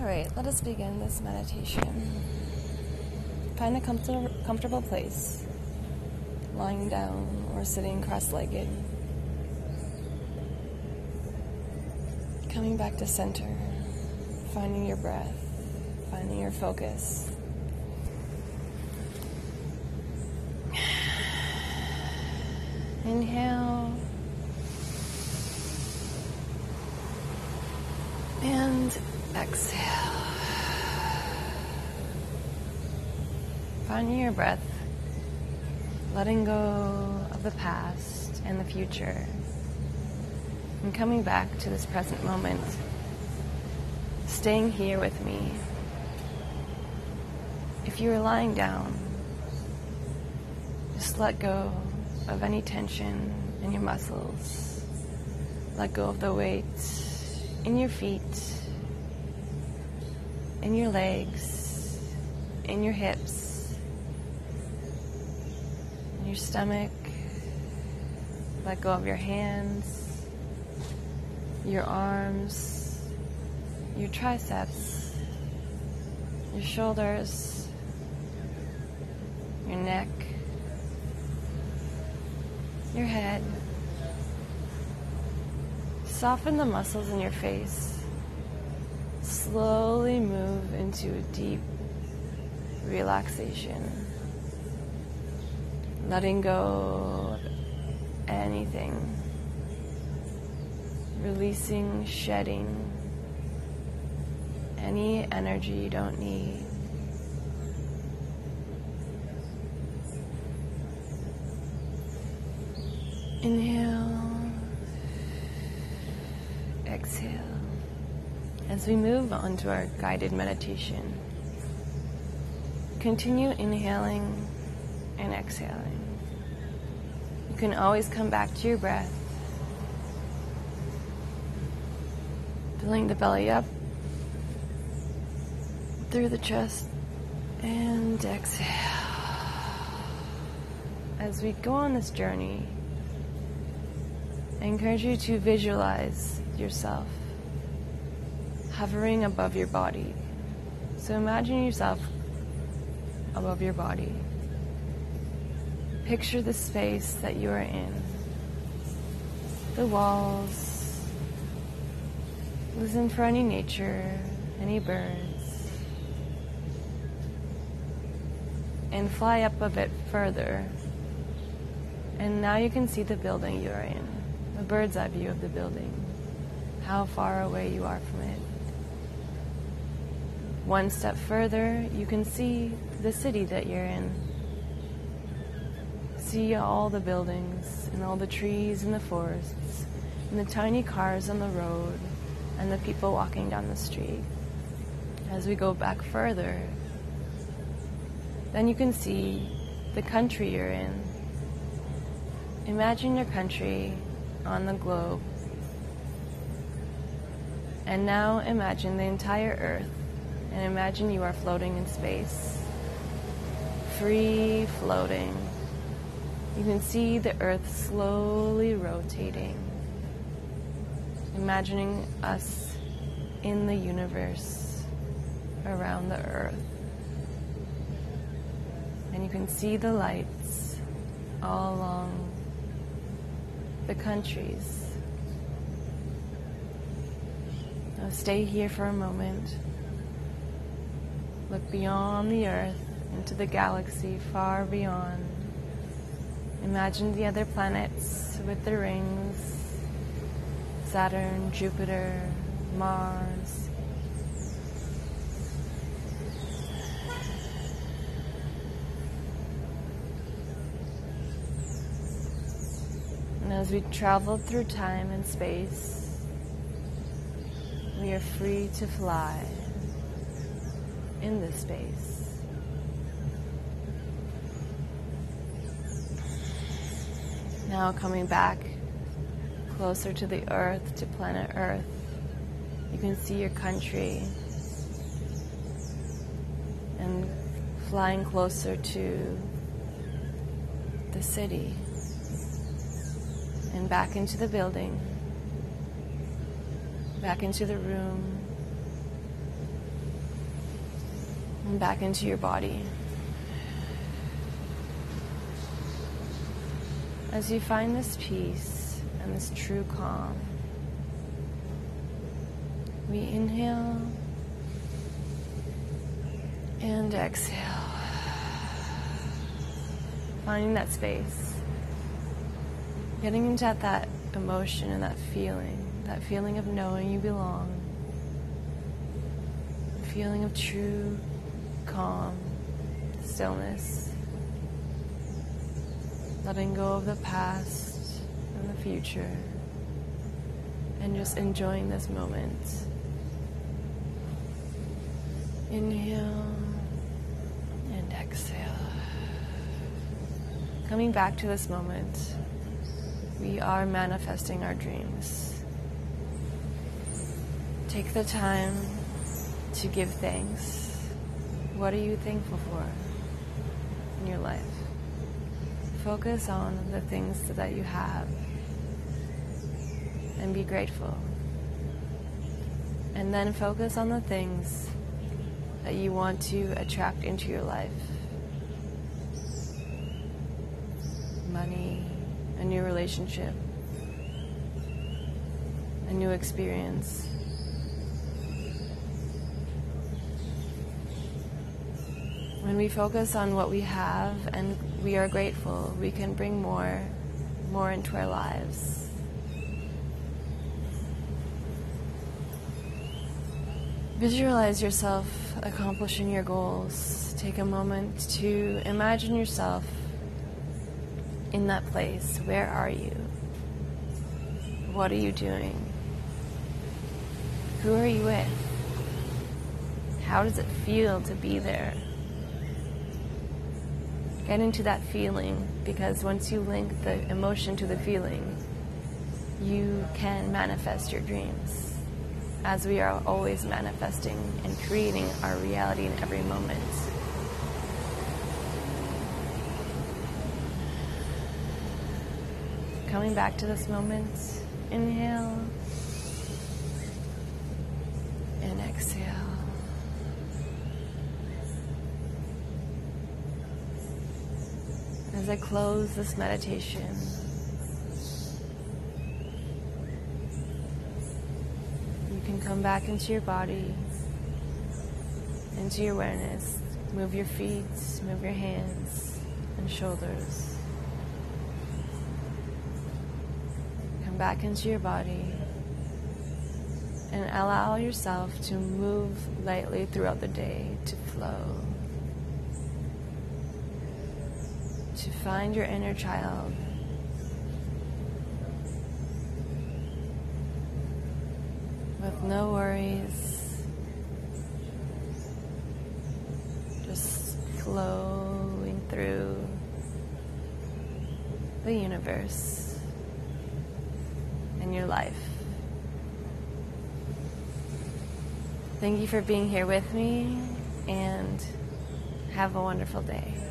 All right, let us begin this meditation. Find a comfortable, comfortable place, lying down or sitting cross legged. Coming back to center, finding your breath, finding your focus. Inhale. And exhale. Finding your breath, letting go of the past and the future, and coming back to this present moment, staying here with me. If you are lying down, just let go of any tension in your muscles. Let go of the weight in your feet, in your legs, in your hips, in your stomach. Let go of your hands, your arms, your triceps, your shoulders, your neck, your head. Soften the muscles in your face. Slowly move into a deep relaxation. Letting go of anything. Releasing, shedding any energy you don't need. Inhale. Exhale. As we move on to our guided meditation, continue inhaling and exhaling. You can always come back to your breath, filling the belly up through the chest and exhale. As we go on this journey, I encourage you to visualize yourself hovering above your body. So imagine yourself above your body. Picture the space that you are in, the walls. Listen for any nature, any birds. And fly up a bit further. And now you can see the building you are in, a bird's eye view of the building, how far away you are from it. One step further, you can see the city that you're in. See all the buildings and all the trees and the forests and the tiny cars on the road and the people walking down the street. As we go back further, then you can see the country you're in. Imagine your country on the globe. And now imagine the entire earth and imagine you are floating in space. Free floating. You can see the earth slowly rotating. Imagining us in the universe around the earth. And you can see the lights all along the countries. Now stay here for a moment. Look beyond the earth into the galaxy far beyond. Imagine the other planets with their rings Saturn, Jupiter, Mars. And as we travel through time and space, we are free to fly in this space. Now coming back closer to the earth, to planet Earth, you can see your country. And flying closer to the city. And back into the building, back into the room, and back into your body. As you find this peace and this true calm, we inhale and exhale. Finding that space. Getting into that, that emotion and that feeling, that feeling of knowing you belong. feeling of true calm, stillness. Letting go of the past and the future. And just enjoying this moment. Inhale and exhale. Coming back to this moment, we are manifesting our dreams. Take the time to give thanks. What are you thankful for in your life? Focus on the things that you have and be grateful. And then focus on the things that you want to attract into your life money, a new relationship, a new experience. We focus on what we have and we are grateful, we can bring more, more into our lives. Visualize yourself accomplishing your goals. Take a moment to imagine yourself in that place. Where are you? What are you doing? Who are you with? How does it feel to be there? Get into that feeling because once you link the emotion to the feeling, you can manifest your dreams as we are always manifesting and creating our reality in every moment. Coming back to this moment, inhale As I close this meditation, You can come back into your body, into your awareness. Move your feet, move your hands and shoulders. Come back into your body and allow yourself to move lightly throughout the day to flow. To find your inner child with no worries, just flowing through the universe and your life. Thank you for being here with me and have a wonderful day.